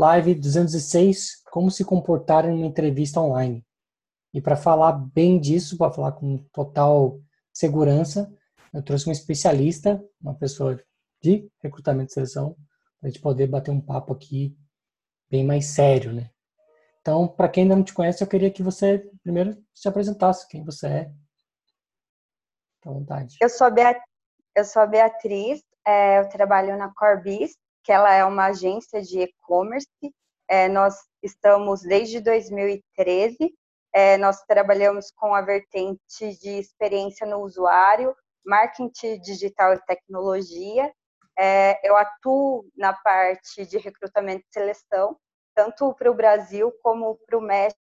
Live 206, como se comportar em uma entrevista online. E para falar bem disso, para falar com total segurança, eu trouxe um especialista, uma pessoa de recrutamento e seleção, para a gente poder bater um papo aqui bem mais sério, né? Então, para quem ainda não te conhece, eu queria que você primeiro se apresentasse, quem você é. Fique à vontade. Eu sou, Beat eu sou a Beatriz, é, eu trabalho na Corbis, que ela é uma agência de e-commerce. É, nós estamos desde 2013. É, nós trabalhamos com a vertente de experiência no usuário, marketing digital e tecnologia. É, eu atuo na parte de recrutamento e seleção, tanto para o Brasil como para o México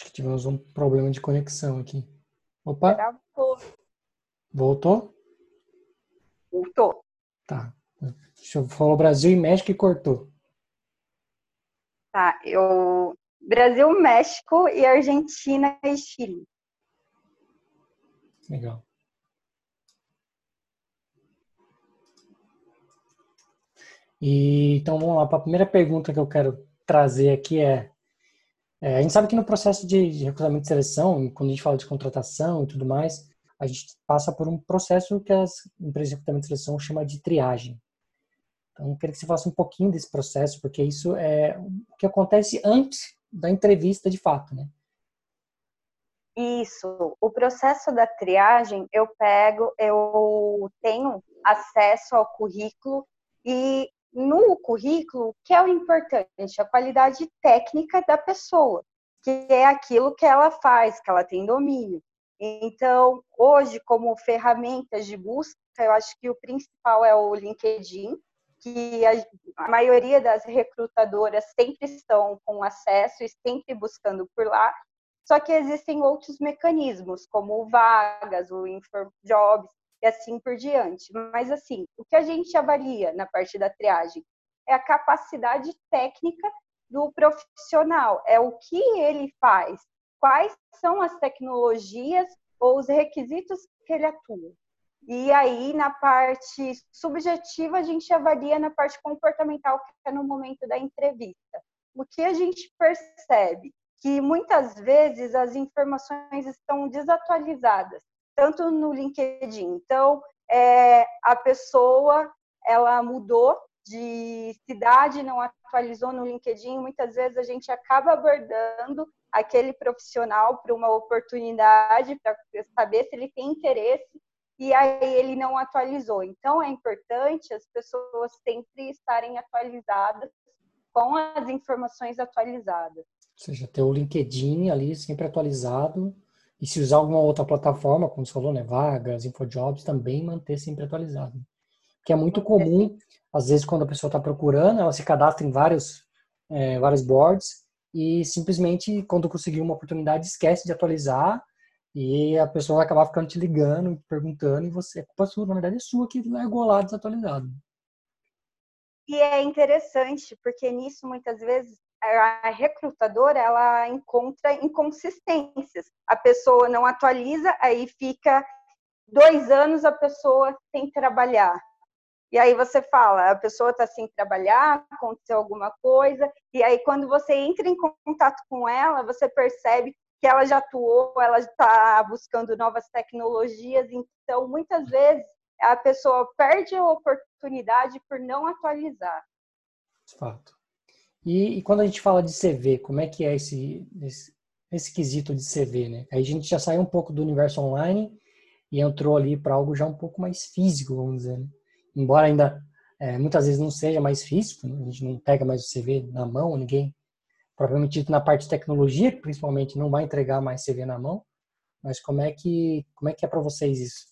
Acho que tivemos um problema de conexão aqui. Opa! Travou. Voltou? Voltou. Tá. Falar Brasil e México e cortou. Tá, eu. Brasil, México e Argentina e Chile. Legal. E, então vamos lá, a primeira pergunta que eu quero trazer aqui é é, a gente sabe que no processo de, recrutamento e seleção, quando a gente fala de contratação e tudo mais, a gente passa por um processo que as empresas de recrutamento e seleção chamam de triagem. Então, eu queria que você falasse um pouquinho desse processo, porque isso é o que acontece antes da entrevista de fato, né? Isso. O processo da triagem, eu pego, eu tenho acesso ao currículo e no currículo, que é o importante, a qualidade técnica da pessoa, que é aquilo que ela faz, que ela tem domínio. Então, hoje, como ferramentas de busca, eu acho que o principal é o LinkedIn, que a, maioria das recrutadoras sempre estão com acesso e sempre buscando por lá. Só que existem outros mecanismos, como Vagas, o InfoJobs, e assim por diante. Mas, assim, o que a gente avalia na parte da triagem é a capacidade técnica do profissional, é o que ele faz, quais são as tecnologias ou os requisitos que ele atua. E aí, na parte subjetiva, a gente avalia na parte comportamental, que é no momento da entrevista. O que a gente percebe? Que muitas vezes as informações estão desatualizadas tanto no LinkedIn. Então, é, a pessoa ela mudou de cidade, não atualizou no LinkedIn. Muitas vezes a gente acaba abordando aquele profissional para uma oportunidade, para saber se ele tem interesse, e aí ele não atualizou. Então, é importante as pessoas sempre estarem atualizadas com as informações atualizadas. Ou seja, ter o LinkedIn ali sempre atualizado e se usar alguma outra plataforma, como você falou, né, vagas, infojobs, também manter sempre atualizado. Que é muito comum, às vezes, quando a pessoa está procurando, ela se cadastra em vários, é, vários boards e simplesmente, quando conseguir uma oportunidade, esquece de atualizar e a pessoa vai acabar ficando te ligando, perguntando, e você, a culpa sua, na verdade é sua que largou lá desatualizado. E é interessante, porque nisso, muitas vezes, a recrutadora ela encontra inconsistências. A pessoa não atualiza, aí fica dois anos a pessoa sem trabalhar. E aí você fala, a pessoa está sem trabalhar, aconteceu alguma coisa, e aí quando você entra em contato com ela, você percebe que ela já atuou, ela está buscando novas tecnologias, então muitas vezes a pessoa perde a oportunidade por não atualizar. Fato. E, e, quando a gente fala de CV, como é que é esse, esse, esse quesito de CV, né? Aí a gente já saiu um pouco do universo online e entrou ali para algo já um pouco mais físico, vamos dizer. Né? Embora ainda é, muitas vezes não seja mais físico, né? a gente não pega mais o CV na mão, ninguém, provavelmente dito na parte de tecnologia, principalmente, não vai entregar mais CV na mão. Mas como é que, como é, que é para vocês isso?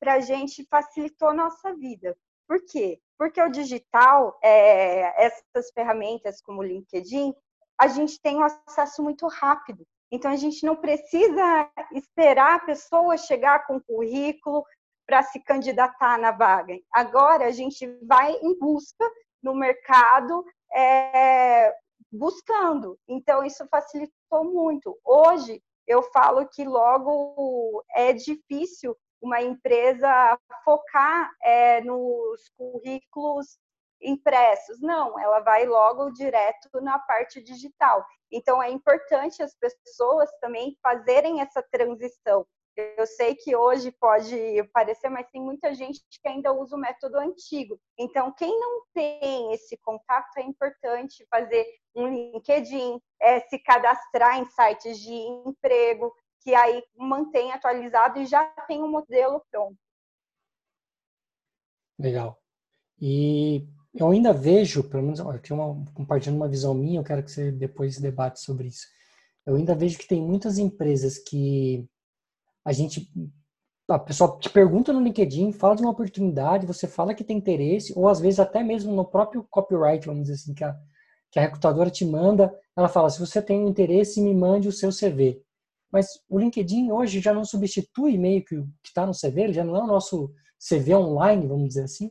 Para a gente facilitou a nossa vida. Por quê? Porque o digital, é, essas ferramentas como o LinkedIn, a gente tem um acesso muito rápido. Então, a gente não precisa esperar a pessoa chegar com o currículo para se candidatar na vaga. Agora, a gente vai em busca no mercado é, buscando. Então, isso facilitou muito. Hoje, eu falo que logo é difícil uma empresa focar é, nos currículos impressos. Não, ela vai logo direto na parte digital. Então, é importante as pessoas também fazerem essa transição. Eu sei que hoje pode parecer, mas tem muita gente que ainda usa o método antigo. Então, quem não tem esse contato, é importante fazer um LinkedIn, é, se cadastrar em sites de emprego, que aí mantém atualizado e já tem um modelo pronto. Legal. E eu ainda vejo, pelo menos, uma, compartilhando uma visão minha, eu quero que você depois debate sobre isso. Eu ainda vejo que tem muitas empresas que a gente a pessoa te pergunta no LinkedIn, fala de uma oportunidade, você fala que tem interesse, ou às vezes até mesmo no próprio copyright, vamos dizer assim, que a, que a recrutadora te manda, ela fala, se você tem interesse, me mande o seu CV. Mas o LinkedIn hoje já não substitui meio que o que está no CV, ele já não é o nosso CV online, vamos dizer assim?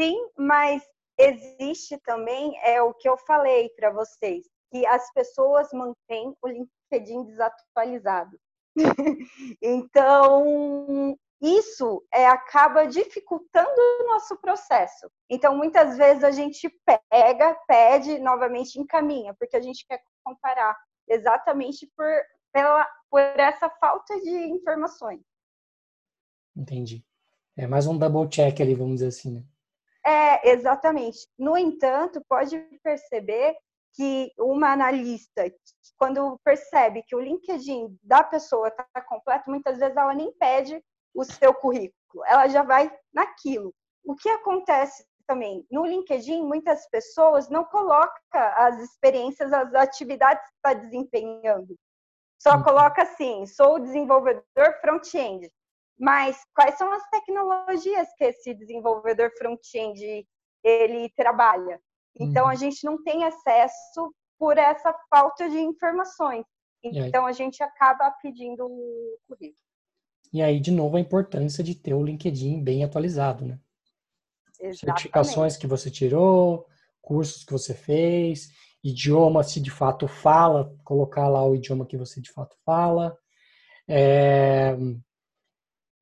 Sim, mas existe também, é o que eu falei para vocês, que as pessoas mantêm o LinkedIn desatualizado. então, isso é, acaba dificultando o nosso processo. Então, muitas vezes a gente pega, pede, novamente encaminha, porque a gente quer comparar exatamente por, pela, por essa falta de informações. Entendi. É mais um double check ali, vamos dizer assim, né? É, exatamente. No entanto, pode perceber que uma analista, quando percebe que o LinkedIn da pessoa está completo, muitas vezes ela nem pede o seu currículo, ela já vai naquilo. O que acontece também no LinkedIn, muitas pessoas não colocam as experiências, as atividades que está desempenhando. Só uhum. coloca assim, sou desenvolvedor front-end. Mas quais são as tecnologias que esse desenvolvedor front-end ele trabalha? Então, uhum. a gente não tem acesso por essa falta de informações. Então, a gente acaba pedindo o currículo. E aí, de novo, a importância de ter o LinkedIn bem atualizado, né? Exatamente. Certificações que você tirou, cursos que você fez, idioma, se de fato fala, colocar lá o idioma que você de fato fala. É...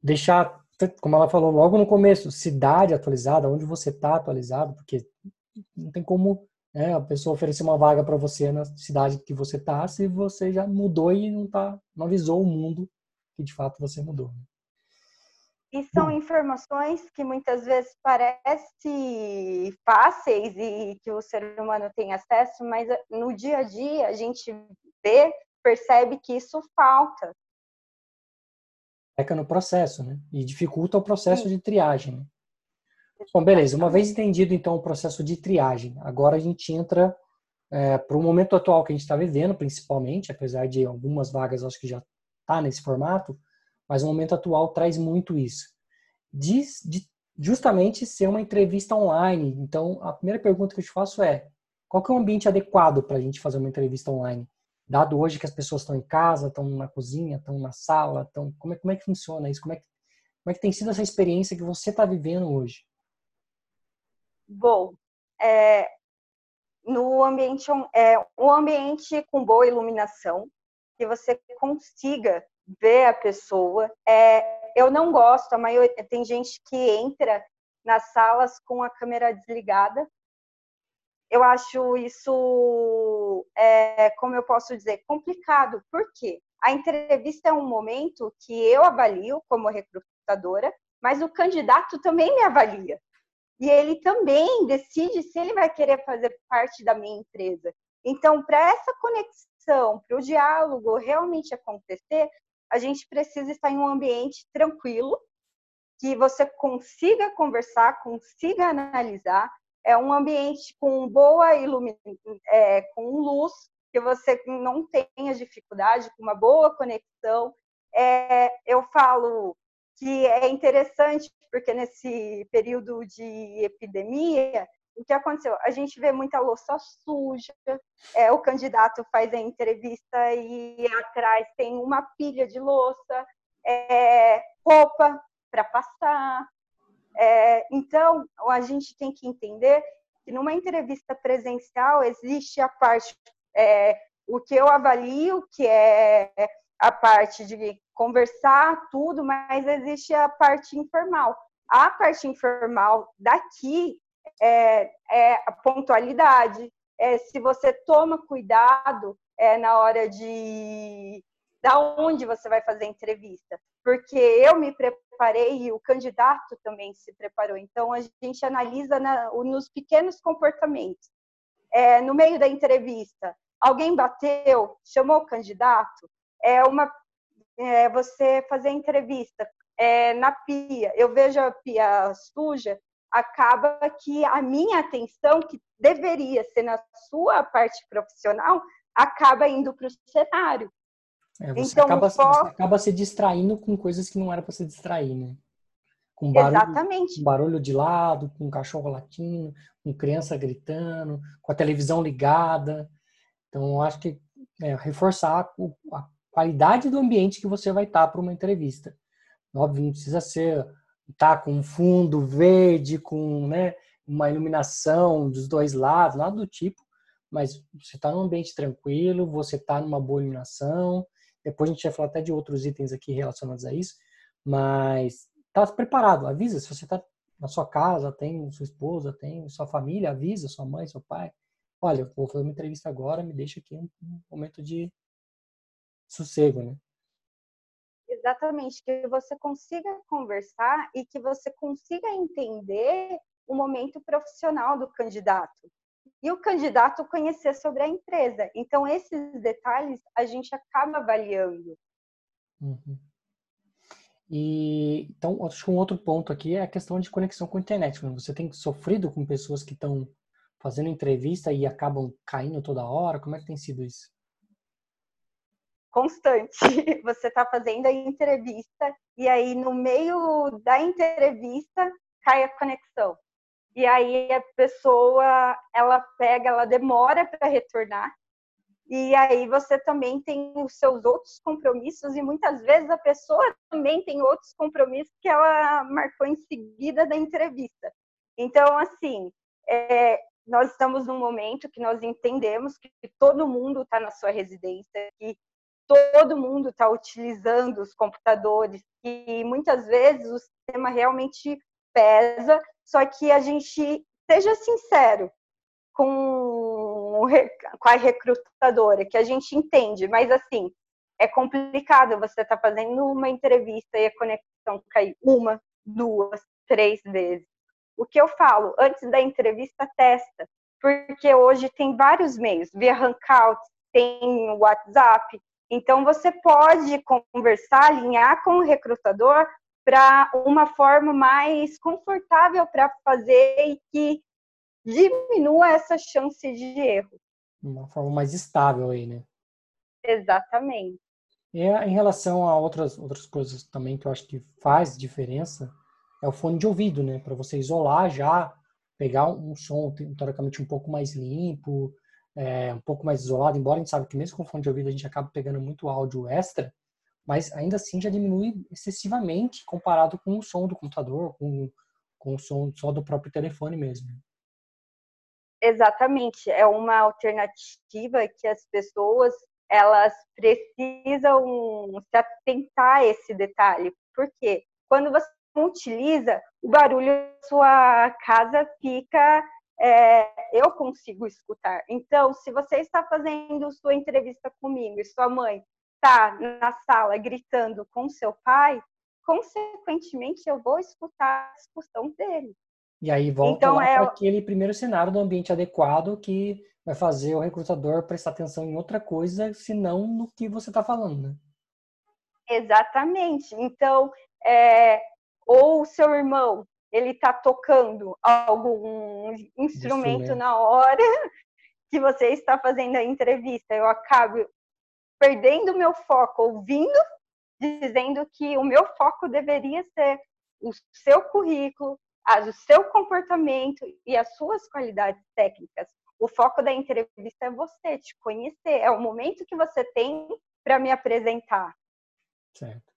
Deixar, como ela falou logo no começo, cidade atualizada, onde você está atualizado, porque não tem como né, a pessoa oferecer uma vaga para você na cidade que você está se você já mudou e não, tá, não avisou o mundo que de fato você mudou. Né? E são informações que muitas vezes parecem fáceis e que o ser humano tem acesso, mas no dia a dia a gente vê, percebe que isso falta. Peca no processo, né? E dificulta o processo Sim. de triagem. Né? Bom, beleza. Uma vez entendido, então, o processo de triagem, agora a gente entra é, para o momento atual que a gente está vivendo, principalmente, apesar de algumas vagas, acho que já está nesse formato, mas o momento atual traz muito isso. De, de, justamente ser uma entrevista online. Então, a primeira pergunta que eu te faço é: qual é o ambiente adequado para a gente fazer uma entrevista online? Dado hoje que as pessoas estão em casa, estão na cozinha, estão na sala, estão, como, é, como é que funciona isso? Como é que, como é que tem sido essa experiência que você está vivendo hoje? Bom, é, no ambiente, é, um ambiente com boa iluminação, que você consiga ver a pessoa. É, eu não gosto, a maioria, tem gente que entra nas salas com a câmera desligada. Eu acho isso, é, como eu posso dizer, complicado. Por quê? A entrevista é um momento que eu avalio como recrutadora, mas o candidato também me avalia e ele também decide se ele vai querer fazer parte da minha empresa. Então, para essa conexão, para o diálogo realmente acontecer, a gente precisa estar em um ambiente tranquilo, que você consiga conversar, consiga analisar. É um ambiente com boa iluminação, é, com luz, que você não tenha dificuldade, com uma boa conexão. É, eu falo que é interessante porque nesse período de epidemia, o que aconteceu? A gente vê muita louça suja, é, o candidato faz a entrevista e atrás tem uma pilha de louça, é, roupa para passar. É, então, a gente tem que entender que numa entrevista presencial existe a parte, é, o que eu avalio, que é a parte de conversar, tudo, mas existe a parte informal. A parte informal daqui é, é a pontualidade, é se você toma cuidado é, na hora de da onde você vai fazer a entrevista, porque eu me preparei e o candidato também se preparou. Então a gente analisa na, nos pequenos comportamentos. É, no meio da entrevista, alguém bateu, chamou o candidato, é uma é, você fazer entrevista é, na pia. Eu vejo a pia suja, acaba que a minha atenção, que deveria ser na sua parte profissional, acaba indo para o cenário. É, você, então, acaba, foco... você acaba se distraindo com coisas que não era para se distrair, né? Com barulho, Exatamente. Com barulho de lado, com cachorro latindo, com criança gritando, com a televisão ligada. Então, eu acho que é, reforçar a qualidade do ambiente que você vai estar para uma entrevista. Óbvio, não precisa ser tá com um fundo verde, com né, uma iluminação dos dois lados, nada do tipo, mas você está num ambiente tranquilo, você está numa boa iluminação. Depois a gente vai falar até de outros itens aqui relacionados a isso, mas está preparado, avisa se você está na sua casa, tem sua esposa, tem sua família, avisa sua mãe, seu pai. Olha, vou fazer uma entrevista agora, me deixa aqui um momento de sossego, né? Exatamente, que você consiga conversar e que você consiga entender o momento profissional do candidato e o candidato conhecer sobre a empresa. Então, esses detalhes a gente acaba avaliando. Uhum. E então, acho que um outro ponto aqui é a questão de conexão com a internet. Você tem sofrido com pessoas que estão fazendo entrevista e acabam caindo toda hora? Como é que tem sido isso? Constante. Você está fazendo a entrevista e aí no meio da entrevista cai a conexão. E aí a pessoa, ela pega, ela demora para retornar. E aí você também tem os seus outros compromissos e muitas vezes a pessoa também tem outros compromissos que ela marcou em seguida da entrevista. Então, assim, é, nós estamos num momento que nós entendemos que todo mundo está na sua residência, que todo mundo está utilizando os computadores e muitas vezes o sistema realmente pesa, só que a gente seja sincero com, com a recrutadora, que a gente entende, mas assim, é complicado você estar tá fazendo uma entrevista e a conexão cair uma, duas, três vezes. O que eu falo, antes da entrevista, testa, porque hoje tem vários meios, via Hangouts, tem WhatsApp, então, você pode conversar, alinhar com o recrutador para uma forma mais confortável para fazer e que diminua essa chance de erro. Uma forma mais estável aí, né? Exatamente. E em relação a outras, outras coisas também que eu acho que faz diferença, é o fone de ouvido, né? Para você isolar já, pegar um som teoricamente um pouco mais limpo, é, um pouco mais isolado, embora a gente sabe que mesmo com fone de ouvido a gente acaba pegando muito áudio extra, mas ainda assim já diminui excessivamente comparado com o som do computador, com, com o som só do próprio telefone mesmo. Exatamente, é uma alternativa que as pessoas elas precisam se atentar a esse detalhe, porque quando você utiliza, o barulho da sua casa fica é, eu consigo escutar. Então, se você está fazendo sua entrevista comigo e sua mãe está na sala gritando com seu pai, consequentemente eu vou escutar a discussão dele. E aí volta então, é... para aquele primeiro cenário do ambiente adequado que vai fazer o recrutador prestar atenção em outra coisa, senão no que você está falando, né? Exatamente. Então, é... ou o seu irmão ele está tocando algum instrumento na hora que você está fazendo a entrevista, eu acabo perdendo meu foco ouvindo, dizendo que o meu foco deveria ser o seu currículo, o seu comportamento e as suas qualidades técnicas. O foco da entrevista é você, te conhecer, é o momento que você tem para me apresentar. Certo.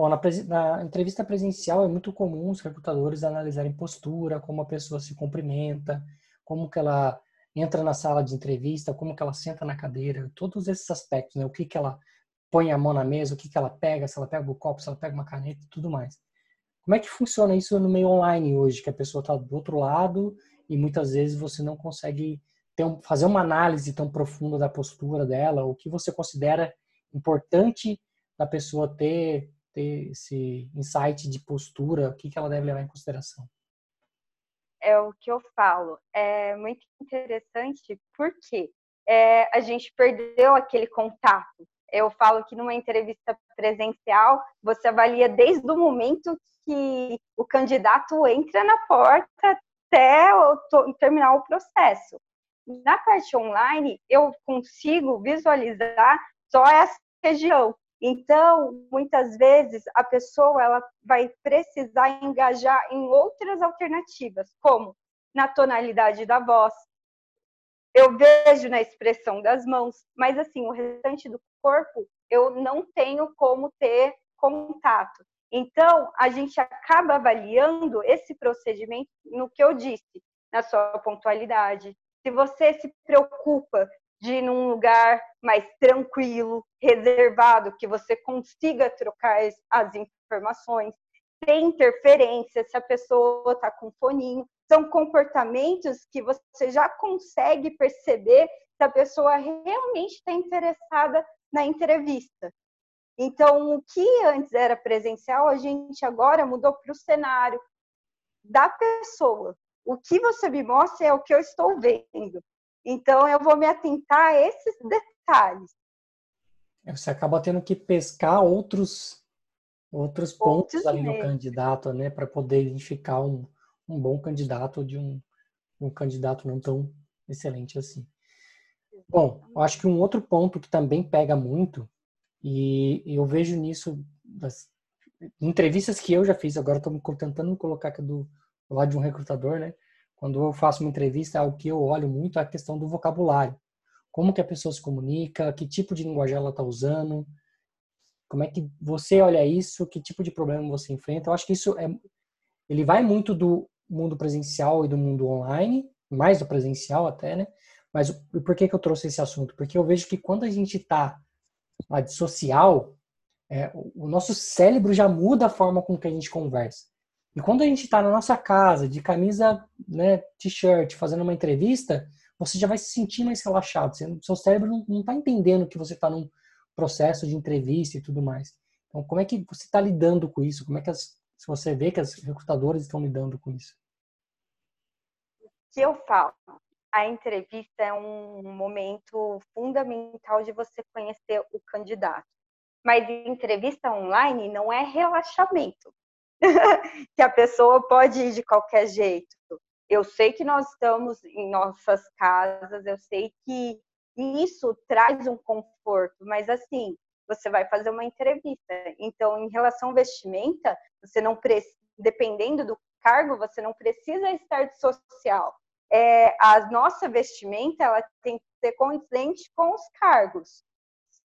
Bom, na, na, entrevista presencial é muito comum os recrutadores analisarem postura, como a pessoa se cumprimenta, como que ela entra na sala de entrevista, como que ela senta na cadeira, todos esses aspectos, né? O que que ela põe a mão na mesa, o que que ela pega, se ela pega o copo, se ela pega uma caneta tudo mais. Como é que funciona isso no meio online hoje, que a pessoa está do outro lado e muitas vezes você não consegue um, fazer uma análise tão profunda da postura dela, o que você considera importante da pessoa ter ter esse insight de postura, o que, que ela deve levar em consideração? É o que eu falo. É muito interessante porque é, a gente perdeu aquele contato. Eu falo que numa entrevista presencial, você avalia desde o momento que o candidato entra na porta até terminar o processo. Na parte online, eu consigo visualizar só essa região. Então, muitas vezes a pessoa ela vai precisar engajar em outras alternativas, como na tonalidade da voz. Eu vejo na expressão das mãos, mas assim, o restante do corpo eu não tenho como ter contato. Então, a gente acaba avaliando esse procedimento no que eu disse, na sua pontualidade. Se você se preocupa de ir num lugar mais tranquilo, reservado, que você consiga trocar as informações, tem interferência, se a pessoa está com foninho. São comportamentos que você já consegue perceber se a pessoa realmente está interessada na entrevista. Então, o que antes era presencial, a gente agora mudou para o cenário da pessoa. O que você me mostra é o que eu estou vendo. Então, eu vou me atentar a esses detalhes. É, você acaba tendo que pescar outros outros pontos outros ali no candidato, né, para poder identificar um, um bom candidato de um, um candidato não tão excelente assim. Bom, eu acho que um outro ponto que também pega muito, e eu vejo nisso das entrevistas que eu já fiz, agora estou tentando me colocar aqui do, do lado de um recrutador, né? Quando eu faço uma entrevista, é o que eu olho muito é a questão do vocabulário. Como que a pessoa se comunica, que tipo de linguagem ela está usando, como é que você olha isso, que tipo de problema você enfrenta. Eu acho que isso é, ele vai muito do mundo presencial e do mundo online, mais do presencial até, né? Mas por que, que eu trouxe esse assunto? Porque eu vejo que quando a gente está de social, é, o nosso cérebro já muda a forma com que a gente conversa. E quando a gente está na nossa casa, de camisa, né, t-shirt, fazendo uma entrevista, você já vai se sentir mais relaxado. Seu cérebro não está entendendo que você está num processo de entrevista e tudo mais. Então, como é que você está lidando com isso? Como é que as, você vê que as recrutadoras estão lidando com isso? que eu falo, a entrevista é um momento fundamental de você conhecer o candidato. Mas entrevista online não é relaxamento. que a pessoa pode ir de qualquer jeito. Eu sei que nós estamos em nossas casas, eu sei que isso traz um conforto, mas assim, você vai fazer uma entrevista. Então, em relação ao vestimenta, você não precisa, dependendo do cargo, você não precisa estar de social. É, a nossa vestimenta ela tem que ser condizente com os cargos.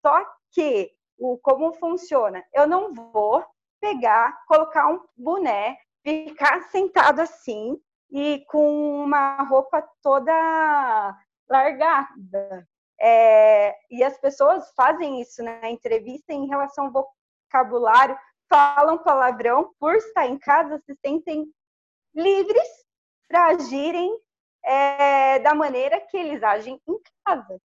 Só que o como funciona? Eu não vou pegar, colocar um boné, ficar sentado assim e com uma roupa toda largada. É, e as pessoas fazem isso na entrevista em relação ao vocabulário, falam palavrão, por estar em casa, se sentem livres para agirem é, da maneira que eles agem em casa.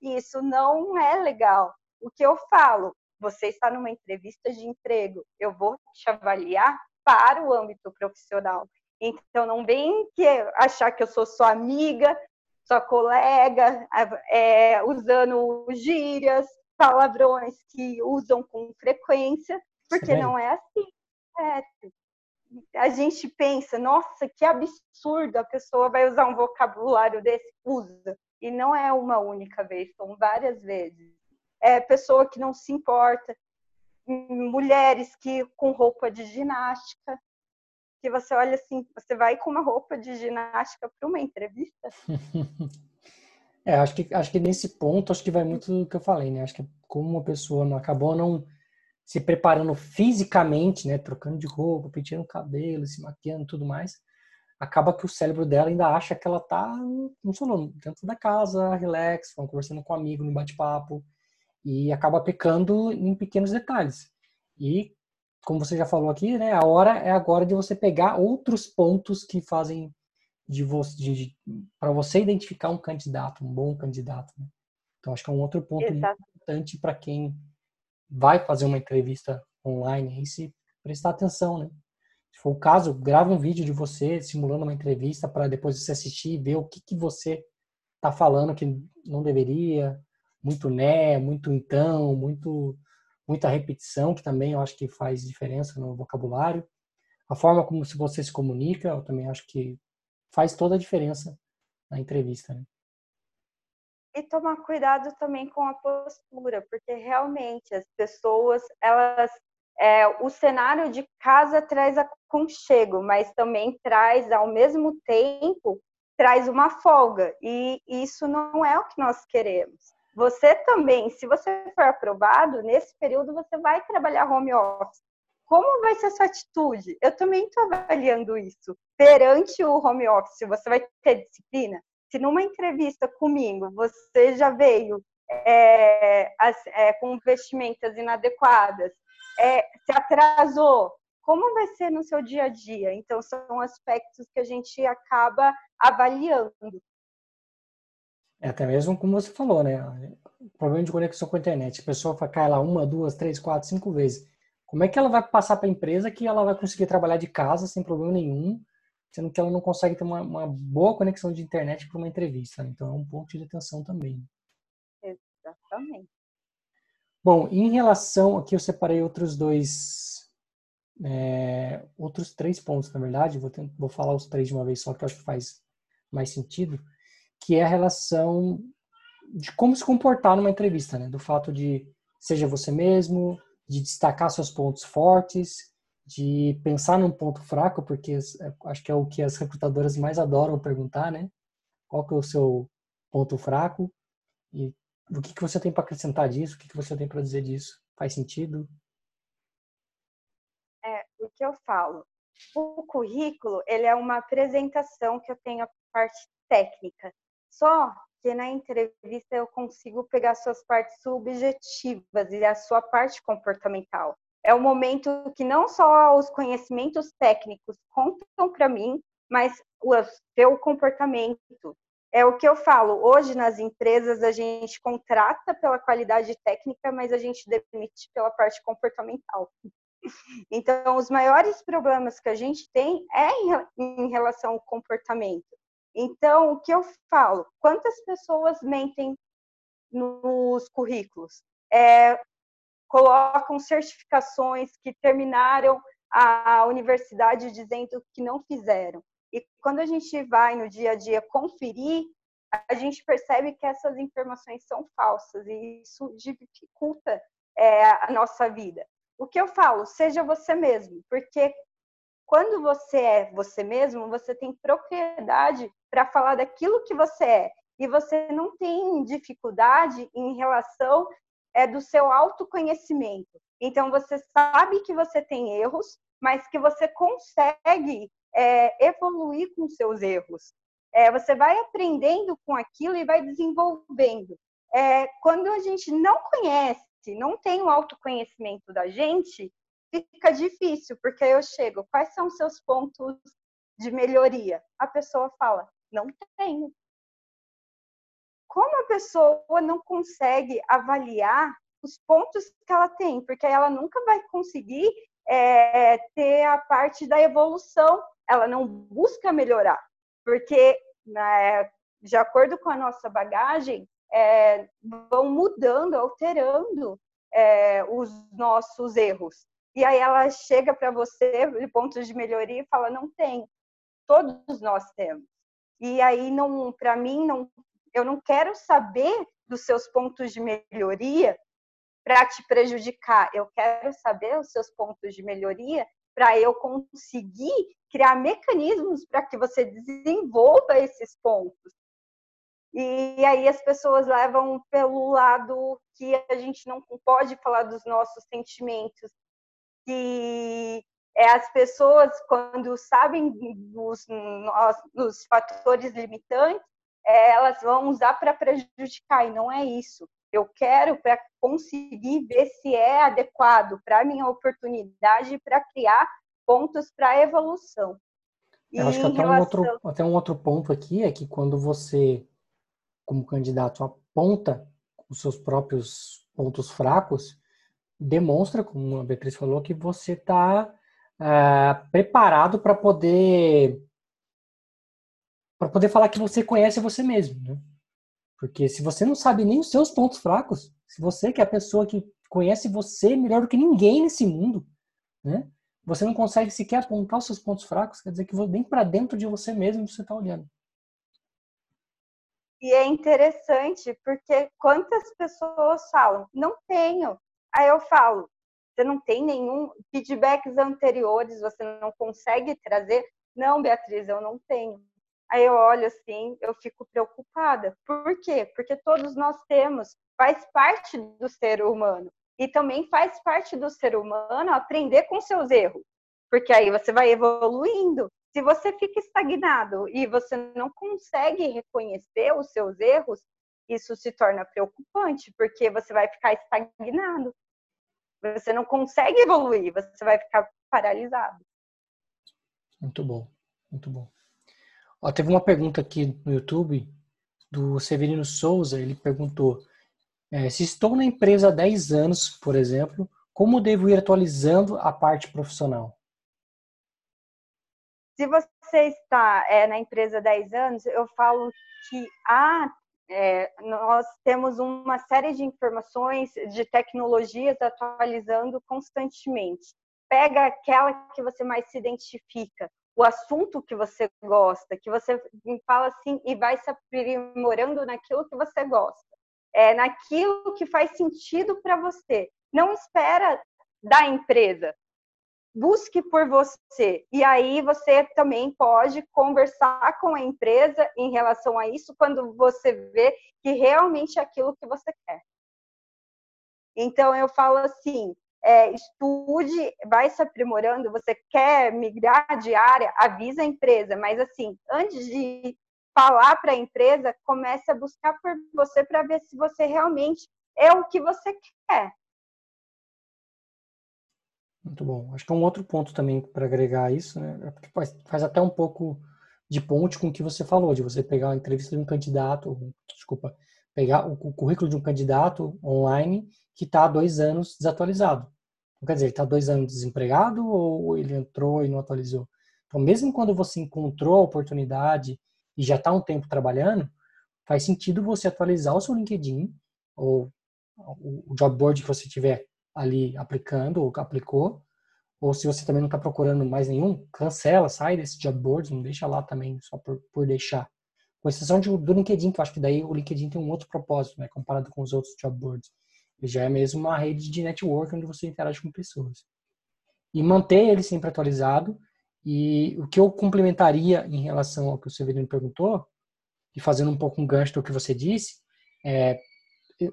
Isso não é legal. O que eu falo, você está numa entrevista de emprego, eu vou te avaliar para o âmbito profissional. Então, não vem que achar que eu sou sua amiga, sua colega, é, usando gírias, palavrões que usam com frequência, porque não é assim. É, a gente pensa, nossa, que absurdo, a pessoa vai usar um vocabulário desse, usa. E não é uma única vez, são várias vezes é, pessoa que não se importa, mulheres que com roupa de ginástica, que você olha assim, você vai com uma roupa de ginástica para uma entrevista? é, acho que acho que nesse ponto acho que vai muito do que eu falei, né? Acho que como uma pessoa não acabou não se preparando fisicamente, né, trocando de roupa, penteando o cabelo, se maquiando tudo mais, acaba que o cérebro dela ainda acha que ela tá no sono, dentro da casa, relax, conversando com um amigo no bate-papo, e acaba pecando em pequenos detalhes. E, como você já falou aqui, né, a hora é agora de você pegar outros pontos que fazem de você, para você identificar um candidato, um bom candidato. Né? Então, acho que é um outro ponto importante para quem vai fazer uma entrevista online e se prestar atenção, né? Se for o caso, grave um vídeo de você simulando uma entrevista para depois você assistir e ver o que, que você está falando que não deveria, muito né, muito então, muito muita repetição, que também eu acho que faz diferença no vocabulário. A forma como você se comunica, eu também acho que faz toda a diferença na entrevista. Né? E tomar cuidado também com a postura, porque realmente as pessoas, elas é, o cenário de casa traz aconchego, mas também traz, ao mesmo tempo, traz uma folga. E isso não é o que nós queremos. Você também, se você for aprovado, nesse período você vai trabalhar home office. Como vai ser a sua atitude? Eu também estou avaliando isso. Perante o home office, você vai ter disciplina? Se numa entrevista comigo você já veio é, as, é, com vestimentas inadequadas, é, se atrasou, como vai ser no seu dia a dia? Então, são aspectos que a gente acaba avaliando. É até mesmo como você falou, né? Problema de conexão com a internet. A pessoa cai lá uma, duas, três, quatro, cinco vezes. Como é que ela vai passar para a empresa que ela vai conseguir trabalhar de casa sem problema nenhum, sendo que ela não consegue ter uma, uma boa conexão de internet para uma entrevista? Né? Então é um ponto de atenção também. Exatamente. Bom, em relação aqui eu separei outros dois, é, outros três pontos na verdade. Vou, tentar, vou falar os três de uma vez só que eu acho que faz mais sentido que é a relação de como se comportar numa entrevista, né? Do fato de seja você mesmo, de destacar seus pontos fortes, de pensar num ponto fraco, porque é, acho que é o que as recrutadoras mais adoram perguntar, né? Qual que é o seu ponto fraco e o que, que você tem para acrescentar disso, o que, que você tem para dizer disso? Faz sentido? É, o que eu falo, o currículo, ele é uma apresentação que eu tenho a parte técnica. Só que na entrevista eu consigo pegar suas partes subjetivas e a sua parte comportamental. É o momento que não só os conhecimentos técnicos contam para mim, mas o seu comportamento. É o que eu falo, hoje nas empresas a gente contrata pela qualidade técnica, mas a gente demite pela parte comportamental. Então, os maiores problemas que a gente tem é em relação ao comportamento. Então, o que eu falo? Quantas pessoas mentem nos currículos? É, colocam certificações que terminaram a universidade dizendo que não fizeram. E quando a gente vai no dia a dia conferir, a gente percebe que essas informações são falsas e isso dificulta é, a nossa vida. O que eu falo? Seja você mesmo, porque quando você é você mesmo, você tem propriedade para falar daquilo que você é. E você não tem dificuldade em relação é, do seu autoconhecimento. Então, você sabe que você tem erros, mas que você consegue é, evoluir com seus erros. É, você vai aprendendo com aquilo e vai desenvolvendo. É, quando a gente não conhece, não tem o autoconhecimento da gente, fica difícil, porque eu chego, quais são os seus pontos de melhoria? A pessoa fala, não tenho. Como a pessoa não consegue avaliar os pontos que ela tem? Porque ela nunca vai conseguir é, ter a parte da evolução, ela não busca melhorar, porque né, de acordo com a nossa bagagem, é, vão mudando, alterando é, os nossos erros. E aí ela chega para você de pontos de melhoria e fala: não tem. Todos nós temos. E aí não, para mim não, eu não quero saber dos seus pontos de melhoria para te prejudicar. Eu quero saber os seus pontos de melhoria para eu conseguir criar mecanismos para que você desenvolva esses pontos. E aí as pessoas levam pelo lado que a gente não pode falar dos nossos sentimentos, que é, as pessoas, quando sabem dos, dos fatores limitantes, é, elas vão usar para prejudicar, e não é isso. Eu quero para conseguir ver se é adequado para a minha oportunidade para criar pontos para evolução. Eu acho que até, relação... um outro, até um outro ponto aqui é que quando você, como candidato, aponta os seus próprios pontos fracos, demonstra, como a Beatriz falou, que você está é, preparado para poder para poder falar que você conhece você mesmo, né? Porque se você não sabe nem os seus pontos fracos, se você que é a pessoa que conhece você melhor do que ninguém nesse mundo, né? Você não consegue sequer apontar os seus pontos fracos, quer dizer que nem para dentro de você mesmo você está olhando. E é interessante porque quantas pessoas falam, não tenho. Aí eu falo, você não tem nenhum feedbacks anteriores, você não consegue trazer? Não, Beatriz, eu não tenho. Aí eu olho assim, eu fico preocupada. Por quê? Porque todos nós temos, faz parte do ser humano. E também faz parte do ser humano aprender com seus erros. Porque aí você vai evoluindo. Se você fica estagnado e você não consegue reconhecer os seus erros, isso se torna preocupante, porque você vai ficar estagnado. Você não consegue evoluir, você vai ficar paralisado. Muito bom, muito bom. Ó, teve uma pergunta aqui no YouTube do Severino Souza. Ele perguntou: é, se estou na empresa há 10 anos, por exemplo, como devo ir atualizando a parte profissional? Se você está é, na empresa há 10 anos, eu falo que há é, nós temos uma série de informações de tecnologias atualizando constantemente. Pega aquela que você mais se identifica, o assunto que você gosta, que você fala assim e vai se aprimorando naquilo que você gosta, é naquilo que faz sentido para você. Não espera da empresa, busque por você. E aí você também pode conversar com a empresa em relação a isso quando você vê que realmente é aquilo que você quer. Então eu falo assim, é, estude, vai se aprimorando, você quer migrar de área, avisa a empresa, mas assim, antes de falar para a empresa, comece a buscar por você para ver se você realmente é o que você quer. Muito bom. Acho que é um outro ponto também para agregar isso, né? É faz, faz, até um pouco de ponte com o que você falou, de você pegar a entrevista de um candidato, desculpa, pegar o, o currículo de um candidato online que está há dois anos desatualizado. Então, quer dizer, ele está dois anos desempregado ou ele entrou e não atualizou? Então, mesmo quando você encontrou a oportunidade e já está um tempo trabalhando, faz sentido você atualizar o seu LinkedIn ou o job board que você tiver ali aplicando ou aplicou, ou se você também não está procurando mais nenhum, cancela, sai desse job board, não deixa lá também só por, por deixar. Com exceção de, do LinkedIn, que eu acho que daí o LinkedIn tem um outro propósito, né, comparado com os outros job boards. Ele já é mesmo uma rede de network onde você interage com pessoas. E manter ele sempre atualizado. E o que eu complementaria em relação ao que o Severino perguntou, e fazendo um pouco um gancho do que você disse, é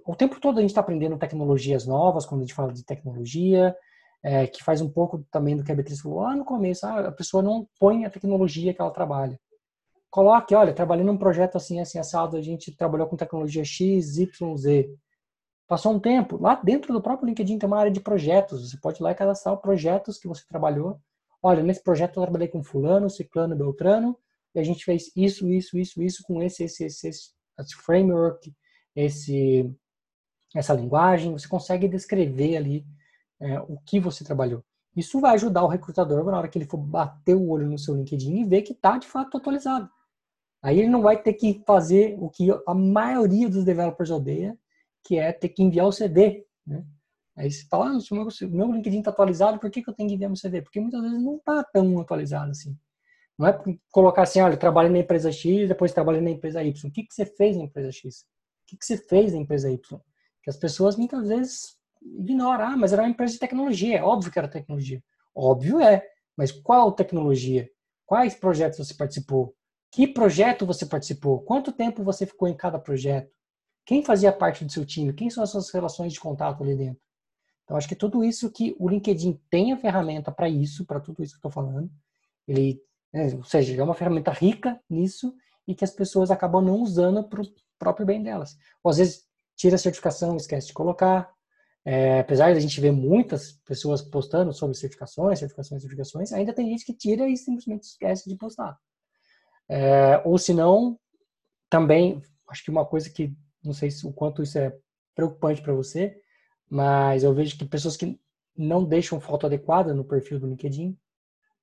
o tempo todo a gente está aprendendo tecnologias novas, quando a gente fala de tecnologia, é, que faz um pouco também do que a Beatriz falou lá no começo, ah, a pessoa não põe a tecnologia que ela trabalha. Coloque, olha, trabalhei num projeto assim, assim, assado, a gente trabalhou com tecnologia X, Y, Z. Passou um tempo, lá dentro do próprio LinkedIn tem uma área de projetos, você pode ir lá e cadastrar projetos que você trabalhou. Olha, nesse projeto eu trabalhei com fulano, ciclano, beltrano, e a gente fez isso, isso, isso, isso com esse, esse, esse, esse framework, esse, essa linguagem, você consegue descrever ali é, o que você trabalhou. Isso vai ajudar o recrutador na hora que ele for bater o olho no seu LinkedIn e ver que está de fato atualizado. Aí ele não vai ter que fazer o que a maioria dos developers odeia, que é ter que enviar o CD. Né? Aí você fala, ah, o meu, meu LinkedIn está atualizado, por que, que eu tenho que enviar meu CD? Porque muitas vezes não está tão atualizado assim. Não é colocar assim, olha, trabalhei na empresa X, depois trabalhei na empresa Y. O que, que você fez na empresa X? Que, que você fez na empresa Y? Que as pessoas muitas vezes ignoram, ah, mas era uma empresa de tecnologia, é óbvio que era tecnologia. Óbvio é, mas qual tecnologia? Quais projetos você participou? Que projeto você participou? Quanto tempo você ficou em cada projeto? Quem fazia parte do seu time? Quem são as suas relações de contato ali dentro? Então, acho que tudo isso que o LinkedIn tem a ferramenta para isso, para tudo isso que eu estou falando. Ele, né, ou seja, é uma ferramenta rica nisso e que as pessoas acabam não usando próprio bem delas. Ou às vezes tira a certificação, esquece de colocar. É, apesar de a gente ver muitas pessoas postando sobre certificações, certificações, certificações, ainda tem gente que tira e simplesmente esquece de postar. É, ou se não, também, acho que uma coisa que, não sei se, o quanto isso é preocupante para você, mas eu vejo que pessoas que não deixam foto adequada no perfil do LinkedIn,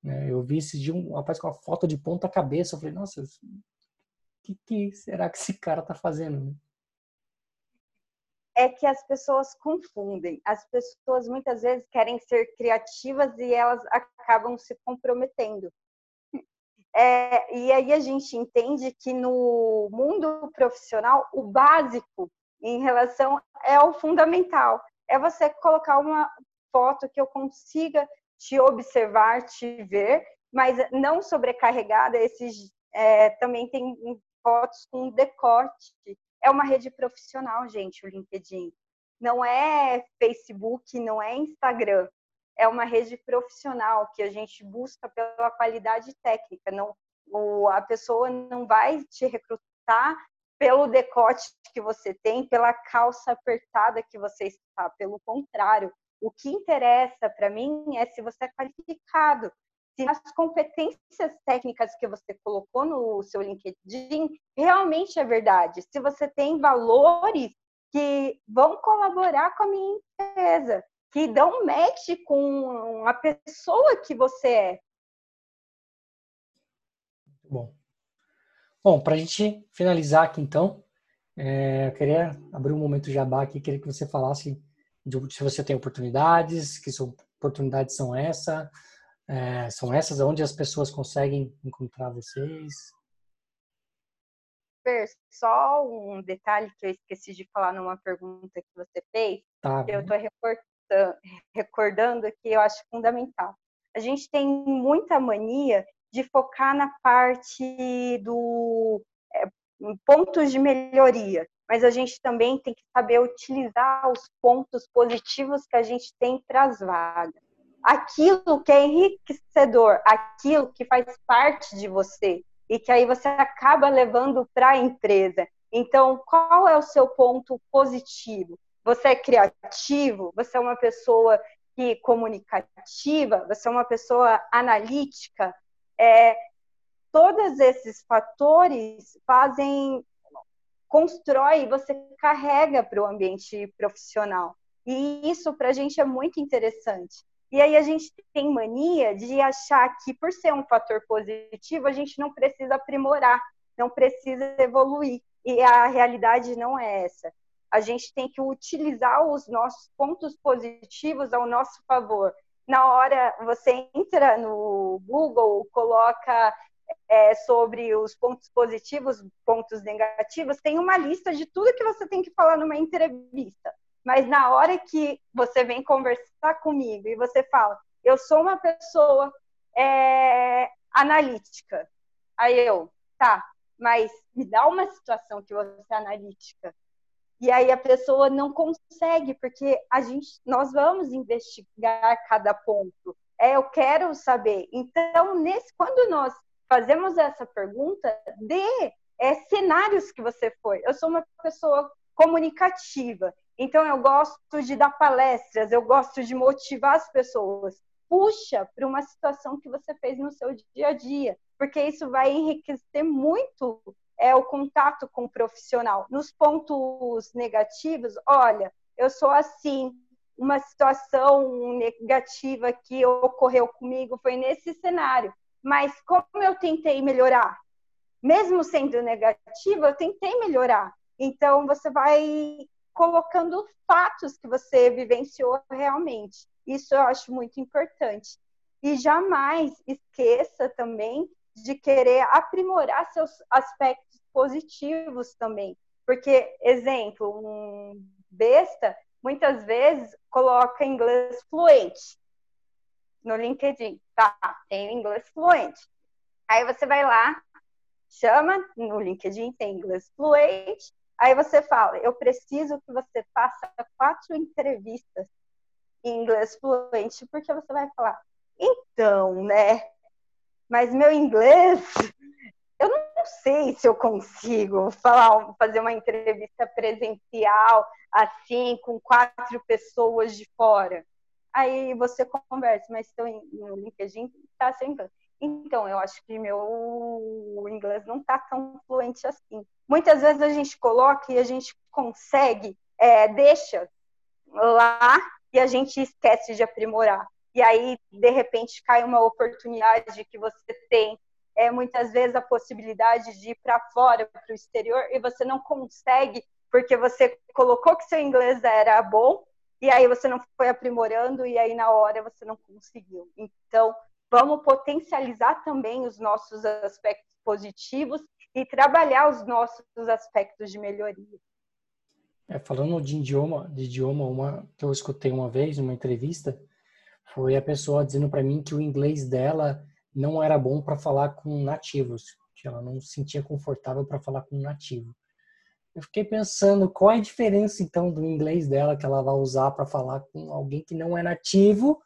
né? eu vi esse dia um rapaz com uma foto de ponta cabeça, eu falei, nossa, que, que será que esse cara tá fazendo? É que as pessoas confundem. As pessoas muitas vezes querem ser criativas e elas acabam se comprometendo. É, e aí a gente entende que no mundo profissional, o básico em relação é o fundamental. É você colocar uma foto que eu consiga te observar, te ver, mas não sobrecarregada. Esses é, também tem fotos com decote. É uma rede profissional, gente, o LinkedIn. Não é Facebook, não é Instagram é uma rede profissional que a gente busca pela qualidade técnica. Não, o, a pessoa não vai te recrutar pelo decote que você tem, pela calça apertada que você está. Pelo contrário, o que interessa para mim é se você é qualificado, se as competências técnicas que você colocou no seu LinkedIn realmente é verdade, se você tem valores que vão colaborar com a minha empresa que dão match com a pessoa que você é. Bom. Bom, para a gente finalizar aqui então, é, eu queria abrir um momento jabá aqui, queria que você falasse de, se você tem oportunidades, que oportunidades são essa, é, são essas onde as pessoas conseguem encontrar vocês. Só um detalhe que eu esqueci de falar numa pergunta que você fez. Tá, eu estou recordando que eu acho fundamental. A gente tem muita mania de focar na parte do é, pontos de melhoria, mas a gente também tem que saber utilizar os pontos positivos que a gente tem para as vagas. Aquilo que é enriquecedor, aquilo que faz parte de você e que aí você acaba levando para a empresa. Então, qual é o seu ponto positivo? você é criativo, você é uma pessoa que comunicativa, você é uma pessoa analítica, é, todos esses fatores fazem, constrói, você carrega para o ambiente profissional. E isso para a gente é muito interessante. E aí a gente tem mania de achar que por ser um fator positivo, a gente não precisa aprimorar, não precisa evoluir. E a realidade não é essa a gente tem que utilizar os nossos pontos positivos ao nosso favor. Na hora você entra no Google, coloca é, sobre os pontos positivos, pontos negativos, tem uma lista de tudo que você tem que falar numa entrevista. Mas na hora que você vem conversar comigo e você fala, eu sou uma pessoa é, analítica, aí eu, tá, mas me dá uma situação que você é analítica e aí a pessoa não consegue, porque a gente, nós vamos investigar cada ponto. É, eu quero saber. Então, nesse, quando nós fazemos essa pergunta, dê é, cenários que você foi. Eu sou uma pessoa comunicativa, então eu gosto de dar palestras, eu gosto de motivar as pessoas. Puxa para uma situação que você fez no seu dia a dia, porque isso vai enriquecer muito é o contato com o profissional. Nos pontos negativos, olha, eu sou assim, uma situação negativa que ocorreu comigo foi nesse cenário, mas como eu tentei melhorar? Mesmo sendo negativa, eu tentei melhorar. Então, você vai colocando fatos que você vivenciou realmente. Isso eu acho muito importante. E jamais esqueça também de querer aprimorar seus aspectos positivos também. Porque, exemplo, um besta muitas vezes coloca inglês fluente no LinkedIn. Tá, tem inglês fluente. Aí você vai lá, chama no LinkedIn, tem inglês fluente. Aí você fala, eu preciso que você faça quatro entrevistas em inglês fluente, porque você vai falar, então, né? Mas meu inglês, eu não sei se eu consigo falar, fazer uma entrevista presencial assim, com quatro pessoas de fora. Aí você conversa, mas estou no LinkedIn, está sem inglês. Então, eu acho que meu inglês não está tão fluente assim. Muitas vezes a gente coloca e a gente consegue, é, deixa lá e a gente esquece de aprimorar. E aí, de repente, cai uma oportunidade que você tem, é, muitas vezes, a possibilidade de ir para fora, para o exterior, e você não consegue, porque você colocou que seu inglês era bom, e aí você não foi aprimorando, e aí na hora você não conseguiu. Então, vamos potencializar também os nossos aspectos positivos e trabalhar os nossos aspectos de melhoria. É, falando de idioma, de idioma, uma que eu escutei uma vez numa entrevista foi a pessoa dizendo para mim que o inglês dela não era bom para falar com nativos, que ela não se sentia confortável para falar com um nativo. Eu fiquei pensando qual é a diferença então do inglês dela que ela vai usar para falar com alguém que não é nativo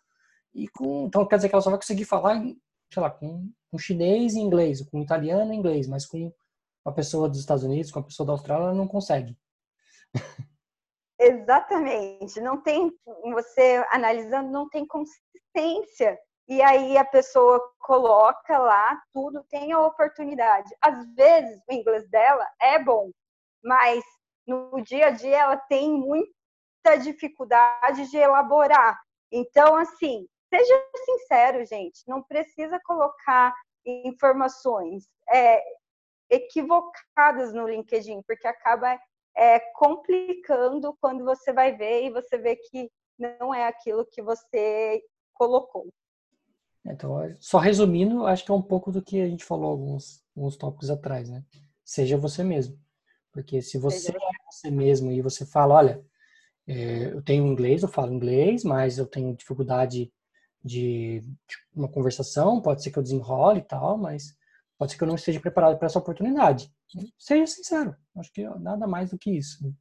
e com. Então quer dizer que ela só vai conseguir falar, sei lá, com um chinês em inglês, com italiano em inglês, mas com uma pessoa dos Estados Unidos, com uma pessoa da Austrália, ela não consegue. Exatamente. Não tem, você analisando, não tem consistência. E aí a pessoa coloca lá tudo, tem a oportunidade. Às vezes o inglês dela é bom, mas no dia a dia ela tem muita dificuldade de elaborar. Então, assim, seja sincero, gente, não precisa colocar informações é, equivocadas no LinkedIn, porque acaba é, complicando quando você vai ver e você vê que não é aquilo que você colocou. Então, só resumindo, acho que é um pouco do que a gente falou alguns, alguns tópicos atrás, né? Seja você mesmo. Porque se você é você mesmo e você fala, olha, é, eu tenho inglês, eu falo inglês, mas eu tenho dificuldade de, de uma conversação, pode ser que eu desenrole e tal, mas pode ser que eu não esteja preparado para essa oportunidade. Seja sincero, acho que nada mais do que isso. Né?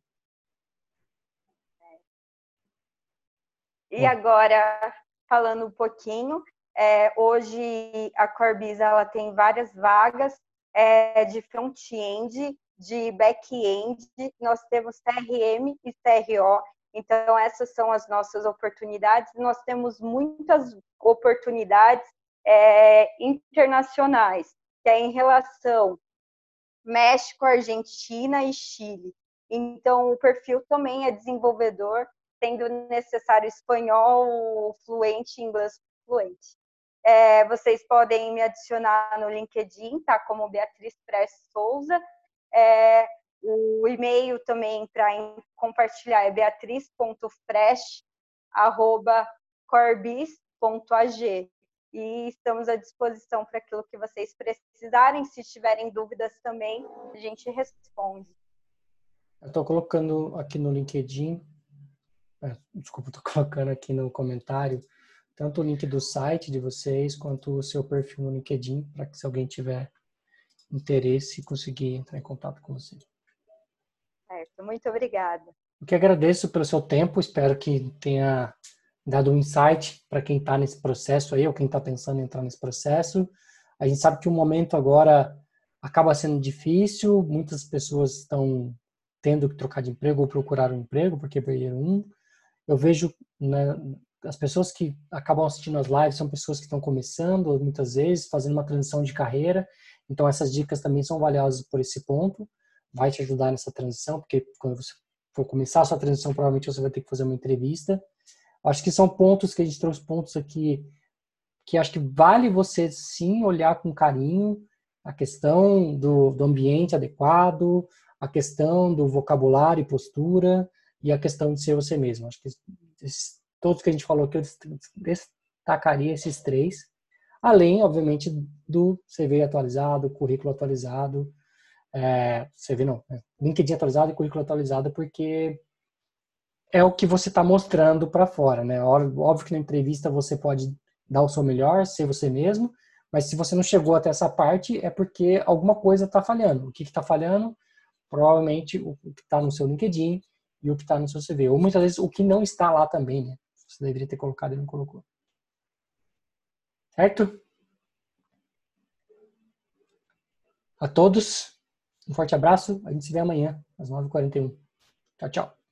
E agora, falando um pouquinho, é, hoje a Corbis ela tem várias vagas é, de front-end, de back-end, nós temos CRM e CRO, então, essas são as nossas oportunidades. Nós temos muitas oportunidades é, internacionais, que é em relação México, Argentina e Chile. Então, o perfil também é desenvolvedor, sendo necessário espanhol fluente inglês fluente. É, vocês podem me adicionar no LinkedIn, tá? Como Beatriz Prestes Souza. É, o e-mail também para compartilhar é beatriz.fresh.corbis.ag. E estamos à disposição para aquilo que vocês precisarem. Se tiverem dúvidas também, a gente responde. Eu estou colocando aqui no LinkedIn, é, desculpa, estou colocando aqui no comentário, tanto o link do site de vocês quanto o seu perfil no LinkedIn, para que se alguém tiver interesse, conseguir entrar em contato com vocês. Certo, muito obrigada. Eu que agradeço pelo seu tempo, espero que tenha dado um insight para quem está nesse processo aí, ou quem está pensando em entrar nesse processo. A gente sabe que o momento agora acaba sendo difícil, muitas pessoas estão tendo que trocar de emprego ou procurar um emprego porque perderam um. Eu vejo né, as pessoas que acabam assistindo as lives são pessoas que estão começando, muitas vezes, fazendo uma transição de carreira. Então, essas dicas também são valiosas por esse ponto vai te ajudar nessa transição, porque quando você for começar a sua transição, provavelmente você vai ter que fazer uma entrevista. Acho que são pontos que a gente trouxe pontos aqui que acho que vale você sim olhar com carinho a questão do, do ambiente adequado, a questão do vocabulário e postura e a questão de ser você mesmo. Acho que esses, todos que a gente falou aqui, eu destacaria esses três. Além, obviamente, do CV atualizado, currículo atualizado, é, você não, é, LinkedIn atualizado e currículo atualizado, porque é o que você está mostrando para fora, né? Óbvio que na entrevista você pode dar o seu melhor, ser você mesmo, Mas se você não chegou até essa parte, é porque alguma coisa está falhando. O que está falhando? Provavelmente o que está no seu LinkedIn e o que está no seu CV. Ou muitas vezes o que não está lá também, né? Você deveria ter colocado e não colocou. Certo? A todos, um forte abraço. A gente se vê amanhã, às 9h41. Tchau, tchau.